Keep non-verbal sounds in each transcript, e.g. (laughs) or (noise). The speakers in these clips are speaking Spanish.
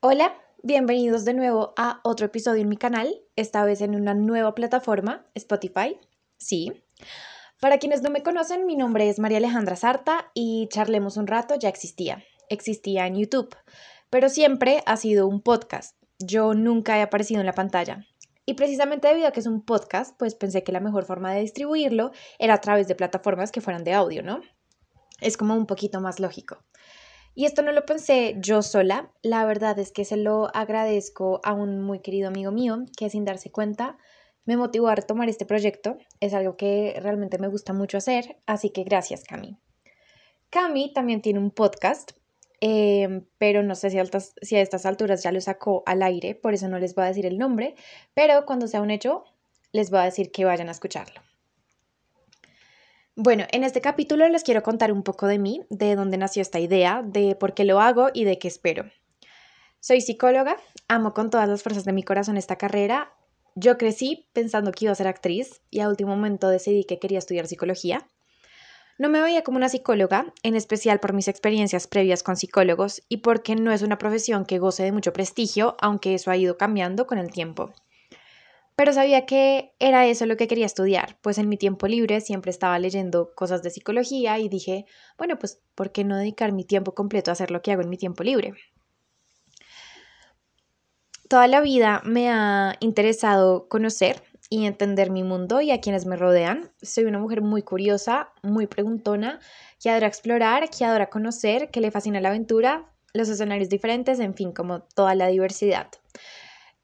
Hola, bienvenidos de nuevo a otro episodio en mi canal, esta vez en una nueva plataforma, Spotify. Sí. Para quienes no me conocen, mi nombre es María Alejandra Sarta y Charlemos un rato ya existía. Existía en YouTube, pero siempre ha sido un podcast. Yo nunca he aparecido en la pantalla. Y precisamente debido a que es un podcast, pues pensé que la mejor forma de distribuirlo era a través de plataformas que fueran de audio, ¿no? Es como un poquito más lógico. Y esto no lo pensé yo sola, la verdad es que se lo agradezco a un muy querido amigo mío que sin darse cuenta me motivó a retomar este proyecto. Es algo que realmente me gusta mucho hacer, así que gracias Cami. Cami también tiene un podcast, em, pero no sé si, si a estas alturas ya lo sacó al aire, por eso no les voy a decir el nombre, pero cuando sea un hecho les voy a decir que vayan a escucharlo. Bueno, en este capítulo les quiero contar un poco de mí, de dónde nació esta idea, de por qué lo hago y de qué espero. Soy psicóloga, amo con todas las fuerzas de mi corazón esta carrera. Yo crecí pensando que iba a ser actriz y a último momento decidí que quería estudiar psicología. No me veía como una psicóloga, en especial por mis experiencias previas con psicólogos y porque no es una profesión que goce de mucho prestigio, aunque eso ha ido cambiando con el tiempo pero sabía que era eso lo que quería estudiar, pues en mi tiempo libre siempre estaba leyendo cosas de psicología y dije, bueno, pues ¿por qué no dedicar mi tiempo completo a hacer lo que hago en mi tiempo libre? Toda la vida me ha interesado conocer y entender mi mundo y a quienes me rodean. Soy una mujer muy curiosa, muy preguntona, que adora explorar, que adora conocer, que le fascina la aventura, los escenarios diferentes, en fin, como toda la diversidad.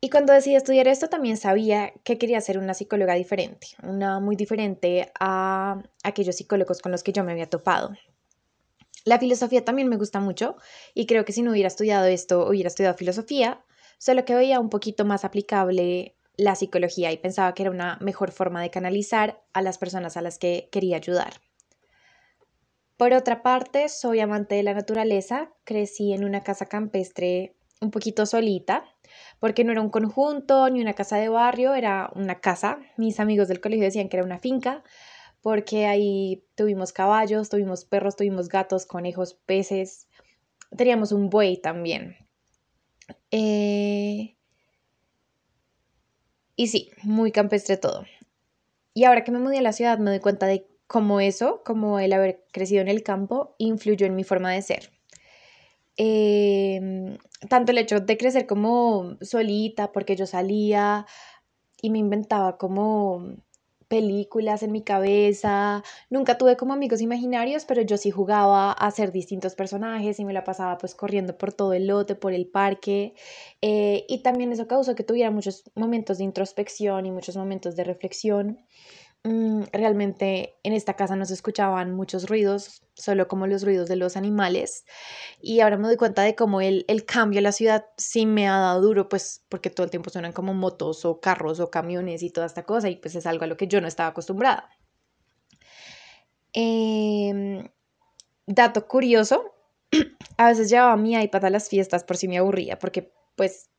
Y cuando decidí estudiar esto también sabía que quería ser una psicóloga diferente, una muy diferente a aquellos psicólogos con los que yo me había topado. La filosofía también me gusta mucho y creo que si no hubiera estudiado esto, hubiera estudiado filosofía, solo que veía un poquito más aplicable la psicología y pensaba que era una mejor forma de canalizar a las personas a las que quería ayudar. Por otra parte, soy amante de la naturaleza, crecí en una casa campestre un poquito solita, porque no era un conjunto ni una casa de barrio, era una casa. Mis amigos del colegio decían que era una finca, porque ahí tuvimos caballos, tuvimos perros, tuvimos gatos, conejos, peces, teníamos un buey también. Eh, y sí, muy campestre todo. Y ahora que me mudé a la ciudad me doy cuenta de cómo eso, como el haber crecido en el campo, influyó en mi forma de ser. Em, tanto el hecho de crecer como solita, porque yo salía y me inventaba como películas en mi cabeza. Nunca tuve como amigos imaginarios, pero yo sí jugaba a ser distintos personajes y me la pasaba pues corriendo por todo el lote, por el parque. Eh, y también eso causó que tuviera muchos momentos de introspección y muchos momentos de reflexión. Mm, realmente en esta casa no se escuchaban muchos ruidos, solo como los ruidos de los animales. Y ahora me doy cuenta de cómo el, el cambio a la ciudad sí me ha dado duro, pues porque todo el tiempo suenan como motos o carros o camiones y toda esta cosa, y pues es algo a lo que yo no estaba acostumbrada. Em, dato curioso, (clears throat) a veces llevaba mi iPad a las fiestas por si me aburría, porque pues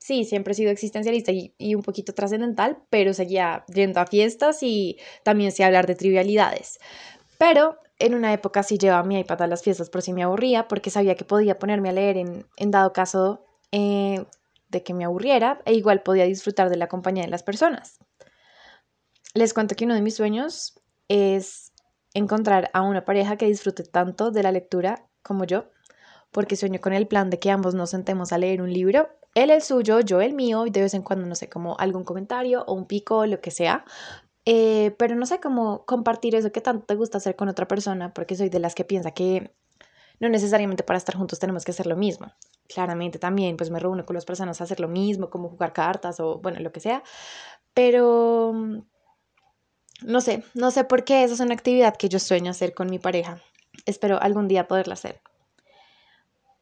sí, siempre he sido existencialista y, un poquito trascendental, pero seguía yendo a fiestas y también sé hablar de trivialidades. Pero en una época sí llevaba mi iPad a las fiestas por si me aburría, porque sabía que podía ponerme a leer en, dado caso eh, de que me aburriera e igual podía disfrutar de la compañía de las personas. Les cuento que uno de mis sueños es encontrar a una pareja que disfrute tanto de la lectura como yo, porque sueño con el plan de que ambos nos sentemos a leer un libro él el suyo, yo el mío, y de vez en cuando, no sé, como algún comentario o un pico, lo que sea. Eh, pero no sé cómo compartir eso que tanto te gusta hacer con otra persona, porque soy de las que piensa que no necesariamente para estar juntos tenemos que hacer lo mismo. Claramente también, pues me reúno con las personas a hacer lo mismo, como jugar cartas o bueno, lo que sea. Pero no sé, no sé por qué esa es una actividad que yo sueño hacer con mi pareja. Espero algún día poderla hacer.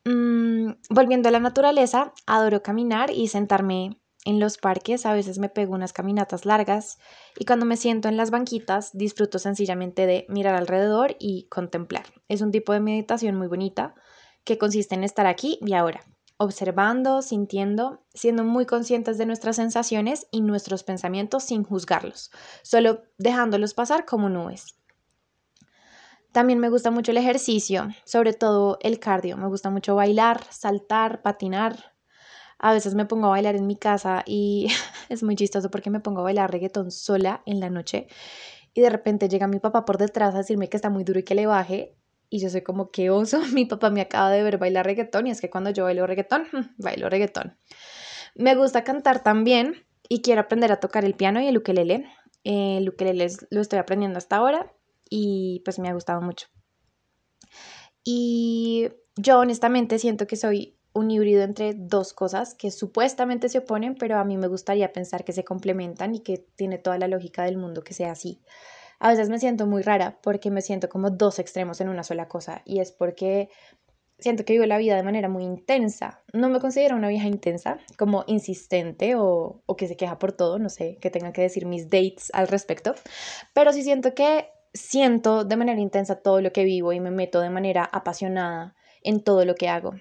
Mm, volviendo a la naturaleza, adoro caminar y sentarme en los parques. A veces me pego unas caminatas largas y cuando me siento en las banquitas disfruto sencillamente de mirar alrededor y contemplar. Es un tipo de meditación muy bonita que consiste en estar aquí y ahora, observando, sintiendo, siendo muy conscientes de nuestras sensaciones y nuestros pensamientos sin juzgarlos, solo dejándolos pasar como nubes. También me gusta mucho el ejercicio, sobre todo el cardio. Me gusta mucho bailar, saltar, patinar. A veces me pongo a bailar en mi casa y (laughs) es muy chistoso porque me pongo a bailar reggaetón sola en la noche y de repente llega mi papá por detrás a decirme que está muy duro y que le baje y yo soy como, qué oso, (laughs) mi papá me acaba de ver bailar reggaetón y es que cuando yo bailo reggaetón, (laughs) bailo reggaetón. Me gusta cantar también y quiero aprender a tocar el piano y el ukelele. El ukelele lo estoy aprendiendo hasta ahora y pues me ha gustado mucho. Y yo honestamente siento que soy un híbrido entre dos cosas que supuestamente se oponen, pero a mí me gustaría pensar que se complementan y que tiene toda la lógica del mundo que sea así. A veces me siento muy rara porque me siento como dos extremos en una sola cosa y es porque siento que vivo la vida de manera muy intensa. No me considero una vieja intensa, como insistente o, o, que se queja por todo, no sé, que tengan que decir mis dates al respecto, pero sí siento que siento de manera intensa todo lo que vivo y me meto de manera apasionada en todo lo que hago.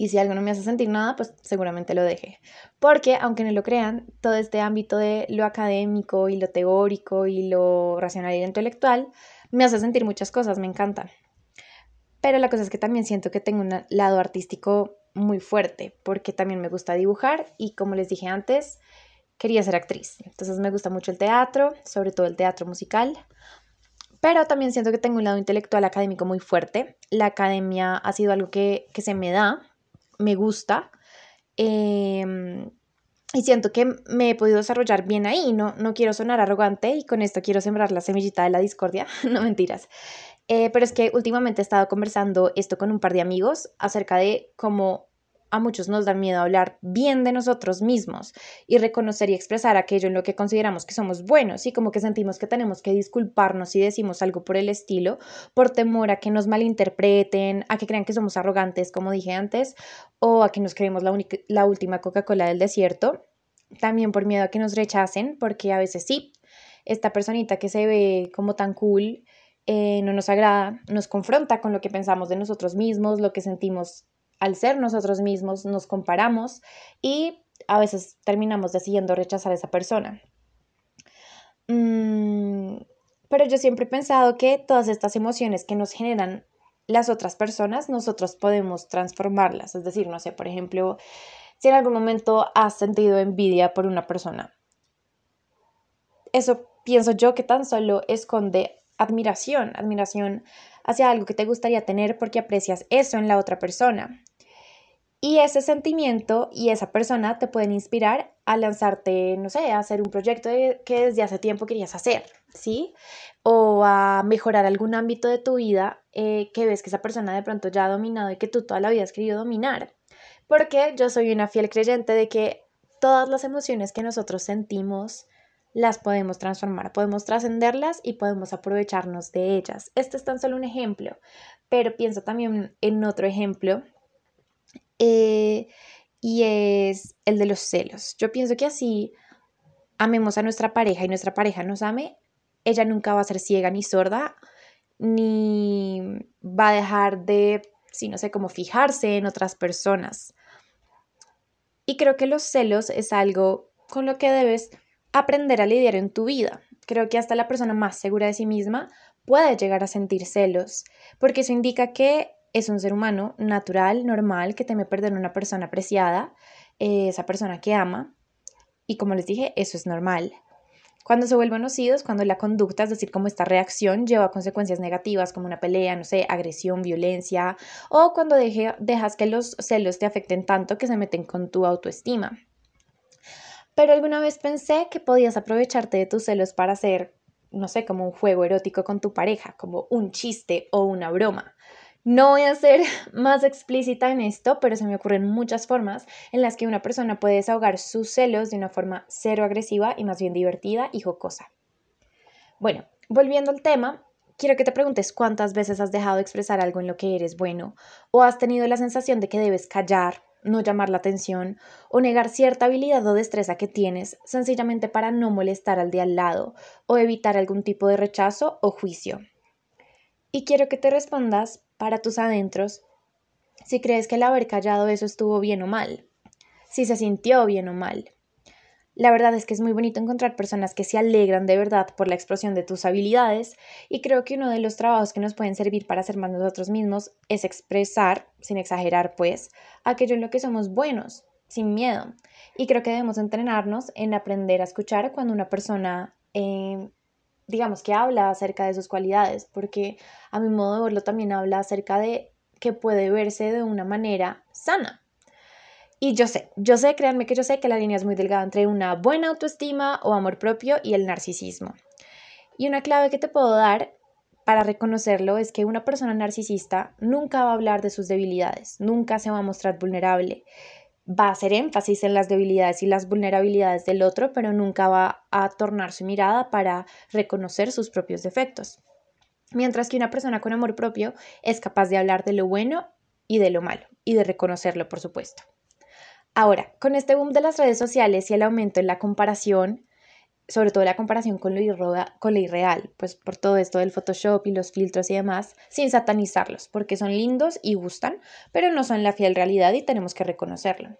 Y si algo no me hace sentir nada, pues seguramente lo deje. Porque, aunque no lo crean, todo este ámbito de lo académico y lo teórico y lo racional y intelectual me hace sentir muchas cosas, me encanta. Pero la cosa es que también siento que tengo un lado artístico muy fuerte, porque también me gusta dibujar y como les dije antes, quería ser actriz. Entonces me gusta mucho el teatro, sobre todo el teatro musical. Pero también siento que tengo un lado intelectual académico muy fuerte. La academia ha sido algo que, se me da, me gusta. Em, y siento que me he podido desarrollar bien ahí. No, no quiero sonar arrogante y con esto quiero sembrar la semillita de la discordia. (laughs) no mentiras. Eh, pero es que últimamente he estado conversando esto con un par de amigos acerca de cómo a muchos nos da miedo hablar bien de nosotros mismos y reconocer y expresar aquello en lo que consideramos que somos buenos y como que sentimos que tenemos que disculparnos si decimos algo por el estilo, por temor a que nos malinterpreten, a que crean que somos arrogantes, como dije antes, o a que nos creemos la, la última Coca-Cola del desierto. También por miedo a que nos rechacen, porque a veces sí, esta personita que se ve como tan cool eh, no nos agrada, nos confronta con lo que pensamos de nosotros mismos, lo que sentimos al ser nosotros mismos, nos comparamos y a veces terminamos decidiendo rechazar a esa persona. Mm, pero yo siempre he pensado que todas estas emociones que nos generan las otras personas, nosotros podemos transformarlas. Es decir, no sé, por ejemplo, si en algún momento has sentido envidia por una persona, eso pienso yo que tan solo esconde admiración, admiración hacia algo que te gustaría tener porque aprecias eso en la otra persona. Y ese sentimiento y esa persona te pueden inspirar a lanzarte, no sé, a hacer un proyecto que desde hace tiempo querías hacer, ¿sí? O a mejorar algún ámbito de tu vida eh, que ves que esa persona de pronto ya ha dominado y que tú toda la vida has querido dominar. Porque yo soy una fiel creyente de que todas las emociones que nosotros sentimos, las podemos transformar, podemos trascenderlas y podemos aprovecharnos de ellas. Este es tan solo un ejemplo, pero pienso también en otro ejemplo eh, y es el de los celos. Yo pienso que así amemos a nuestra pareja y nuestra pareja nos ame, ella nunca va a ser ciega ni sorda, ni va a dejar de, si no sé, cómo fijarse en otras personas. Y creo que los celos es algo con lo que debes aprender a lidiar en tu vida. Creo que hasta la persona más segura de sí misma puede llegar a sentir celos, porque eso indica que es un ser humano natural, normal, que teme perder una persona apreciada, eh, esa persona que ama, y como les dije, eso es normal. Cuando se vuelven nocivos, cuando la conducta, es decir, como esta reacción lleva a consecuencias negativas como una pelea, no sé, agresión, violencia, o cuando dejas que los celos te afecten tanto que se meten con tu autoestima. Pero alguna vez pensé que podías aprovecharte de tus celos para hacer, no sé, como un juego erótico con tu pareja, como un chiste o una broma. No voy a ser (laughs) más explícita en esto, pero se me ocurren muchas formas en las que una persona puede desahogar sus celos de una forma cero agresiva y más bien divertida y jocosa. Bueno, volviendo al tema, quiero que te preguntes cuántas veces has dejado de expresar algo en lo que eres bueno o has tenido la sensación de que debes callar no llamar la atención o negar cierta habilidad o destreza que tienes sencillamente para no molestar al de al lado o evitar algún tipo de rechazo o juicio. Y quiero que te respondas para tus adentros si crees que el haber callado eso estuvo bien o mal, si se sintió bien o mal. La verdad es que es muy bonito encontrar personas que se alegran de verdad por la explosión de tus habilidades y creo que uno de los trabajos que nos pueden servir para ser más nosotros mismos es expresar, sin exagerar pues, aquello en lo que somos buenos. sin miedo. Y creo que debemos entrenarnos en aprender a escuchar cuando una persona, eh, digamos que habla acerca de sus cualidades, porque a mi modo de verlo también habla acerca de que puede verse de una manera sana. Y yo sé, yo sé, créanme que yo sé que la línea es muy delgada entre una buena autoestima o amor propio y el narcisismo. Y una clave que te puedo dar para reconocerlo es que una persona narcisista nunca va a hablar de sus debilidades, nunca se va a mostrar vulnerable. Va a hacer énfasis en las debilidades y las vulnerabilidades del otro, pero nunca va a tornar su mirada para reconocer sus propios defectos. Mientras que una persona con amor propio es capaz de hablar de lo bueno y de lo malo, y de reconocerlo, por supuesto. Ahora, con este boom de las redes sociales y el aumento en la comparación, sobre todo la comparación con lo, con lo irreal, pues por todo esto del Photoshop y los filtros y demás, sin satanizarlos, porque son lindos y gustan, pero no son la fiel realidad y tenemos que reconocerlo.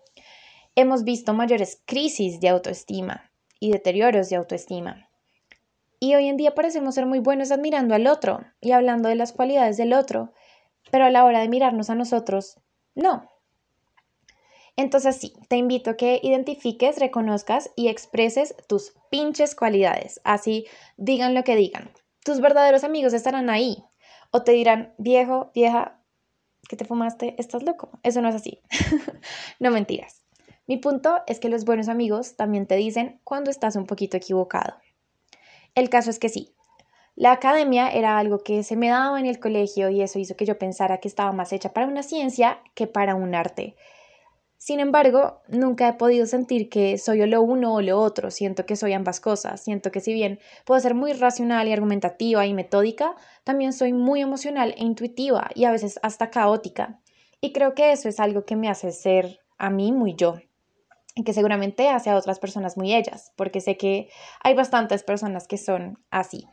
Hemos visto mayores crisis de autoestima y deterioros de autoestima. Y hoy en día parecemos ser muy buenos admirando al otro y hablando de las cualidades del otro, pero a la hora de mirarnos a nosotros, no, entonces sí, te invito a que identifiques, reconozcas y expreses tus pinches cualidades. Así digan lo que digan. Tus verdaderos amigos estarán ahí. O te dirán, viejo, vieja, que te fumaste, estás loco. Eso no es así. (laughs) no mentiras. Mi punto es que los buenos amigos también te dicen cuando estás un poquito equivocado. El caso es que sí. La academia era algo que se me daba en el colegio y eso hizo que yo pensara que estaba más hecha para una ciencia que para un arte. Sin embargo, nunca he podido sentir que soy o lo uno o lo otro, siento que soy ambas cosas, siento que si bien puedo ser muy racional y argumentativa y metódica, también soy muy emocional e intuitiva y a veces hasta caótica. Y creo que eso es algo que me hace ser a mí muy yo y que seguramente hace a otras personas muy ellas, porque sé que hay bastantes personas que son así.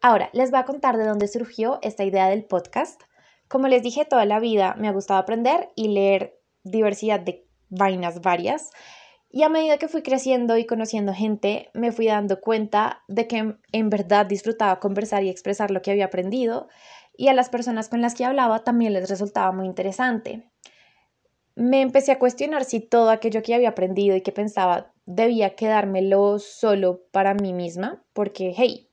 Ahora, les voy a contar de dónde surgió esta idea del podcast. Como les dije, toda la vida me ha gustado aprender y leer diversidad de vainas varias. Y a medida que fui creciendo y conociendo gente, me fui dando cuenta de que en verdad disfrutaba conversar y expresar lo que había aprendido y a las personas con las que hablaba también les resultaba muy interesante. Me empecé a cuestionar si todo aquello que había aprendido y que pensaba debía quedármelo solo para mí misma, porque, hey,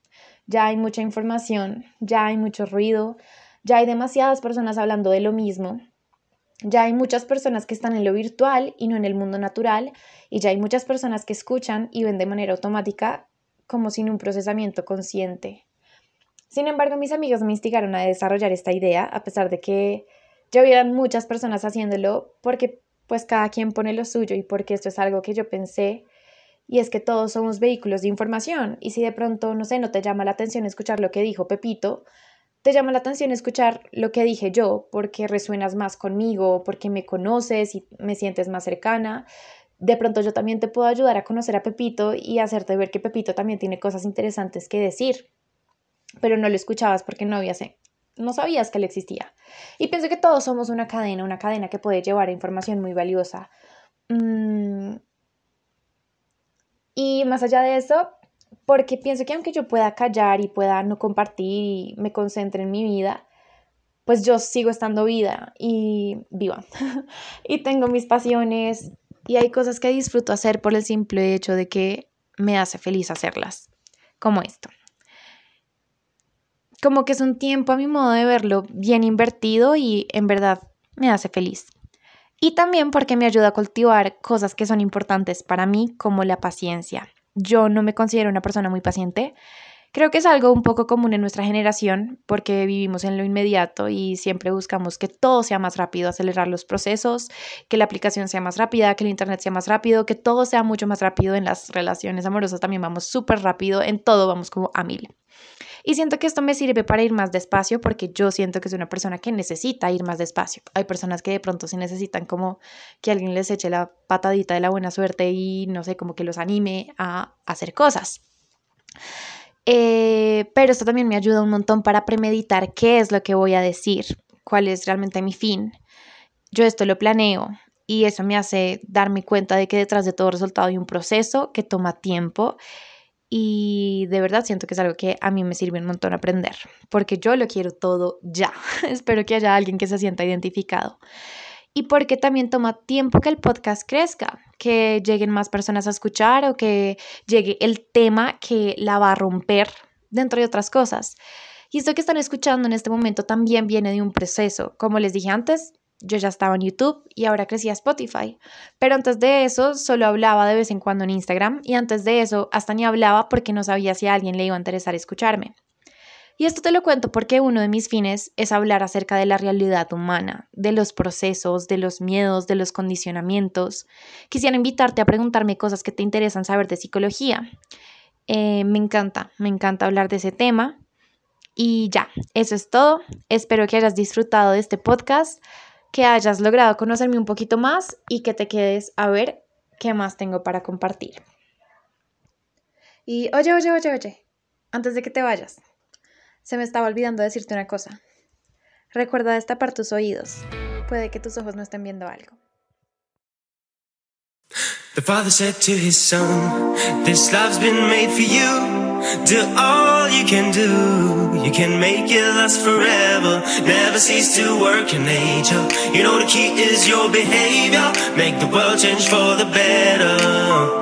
ya hay mucha información, ya hay mucho ruido, ya hay demasiadas personas hablando de lo mismo ya hay muchas personas que están en lo virtual y no en el mundo natural, y ya hay muchas personas que escuchan y ven de manera automática como sin un procesamiento consciente. Sin embargo, mis amigos me instigaron a desarrollar esta idea, a pesar de que ya hubieran muchas personas haciéndolo, porque pues cada quien pone lo suyo y porque esto es algo que yo pensé, y es que todos somos vehículos de información, y si de pronto, no sé, no te llama la atención escuchar lo que dijo Pepito, te llama la atención escuchar lo que dije yo, porque resuenas más conmigo, porque me conoces y me sientes más cercana. De pronto yo también te puedo ayudar a conocer a Pepito y hacerte ver que Pepito también tiene cosas interesantes que decir, pero no lo escuchabas porque no habías, no sabías que él existía. Y pienso que todos somos una cadena, una cadena que puede llevar información muy valiosa. Mm. Y más allá de eso, porque pienso que aunque yo pueda callar y pueda no compartir y me concentre en mi vida, pues yo sigo estando vida y viva. (laughs) y tengo mis pasiones y hay cosas que disfruto hacer por el simple hecho de que me hace feliz hacerlas, como esto. Como que es un tiempo a mi modo de verlo bien invertido y en verdad me hace feliz. Y también porque me ayuda a cultivar cosas que son importantes para mí, como la paciencia yo no me considero una persona muy paciente. Creo que es algo un poco común en nuestra generación porque vivimos en lo inmediato y siempre buscamos que todo sea más rápido, acelerar los procesos, que la aplicación sea más rápida, que el internet sea más rápido, que todo sea mucho más rápido en las relaciones amorosas también vamos súper rápido, en todo vamos como a mil. Y siento que esto me sirve para ir más despacio porque yo siento que soy una persona que necesita ir más despacio. Hay personas que de pronto sí necesitan como que alguien les eche la patadita de la buena suerte y no sé, como que los anime a hacer cosas. Eh, pero esto también me ayuda un montón para premeditar qué es lo que voy a decir, cuál es realmente mi fin. Yo esto lo planeo y eso me hace darme cuenta de que detrás de todo resultado hay un proceso que toma tiempo y de verdad siento que es algo que a mí me sirve un montón aprender, porque yo lo quiero todo ya. (laughs) Espero que haya alguien que se sienta identificado. y porque también toma tiempo que el podcast crezca, que lleguen más personas a escuchar o que llegue el tema que la va a romper, dentro de otras cosas. Y esto que están escuchando en este momento también viene de un proceso. Como les dije antes, yo ya estaba en YouTube y ahora crecí a Spotify. Pero antes de eso solo hablaba de vez en cuando en Instagram y antes de eso hasta ni hablaba porque no sabía si a alguien le iba a interesar escucharme. Y esto te lo cuento porque uno de mis fines es hablar acerca de la realidad humana, de los procesos, de los miedos, de los condicionamientos. Quisiera invitarte a preguntarme cosas que te interesan saber de psicología. Eh, me encanta, me encanta hablar de ese tema. Y ya, eso es todo. Espero que hayas disfrutado de este podcast, que hayas logrado conocerme un poquito más y que te quedes a ver qué más tengo para compartir. Y oye, oye, oye, oye, antes de que te vayas. Se me estaba olvidando decirte una cosa. Recuerda destapar tus oídos. Puede que tus ojos no estén viendo algo. The father said to his son, This love's been made for you. Do all you can do. You can make it last forever. Never cease to work in nature. You know the key is your behavior. Make the world change for the better.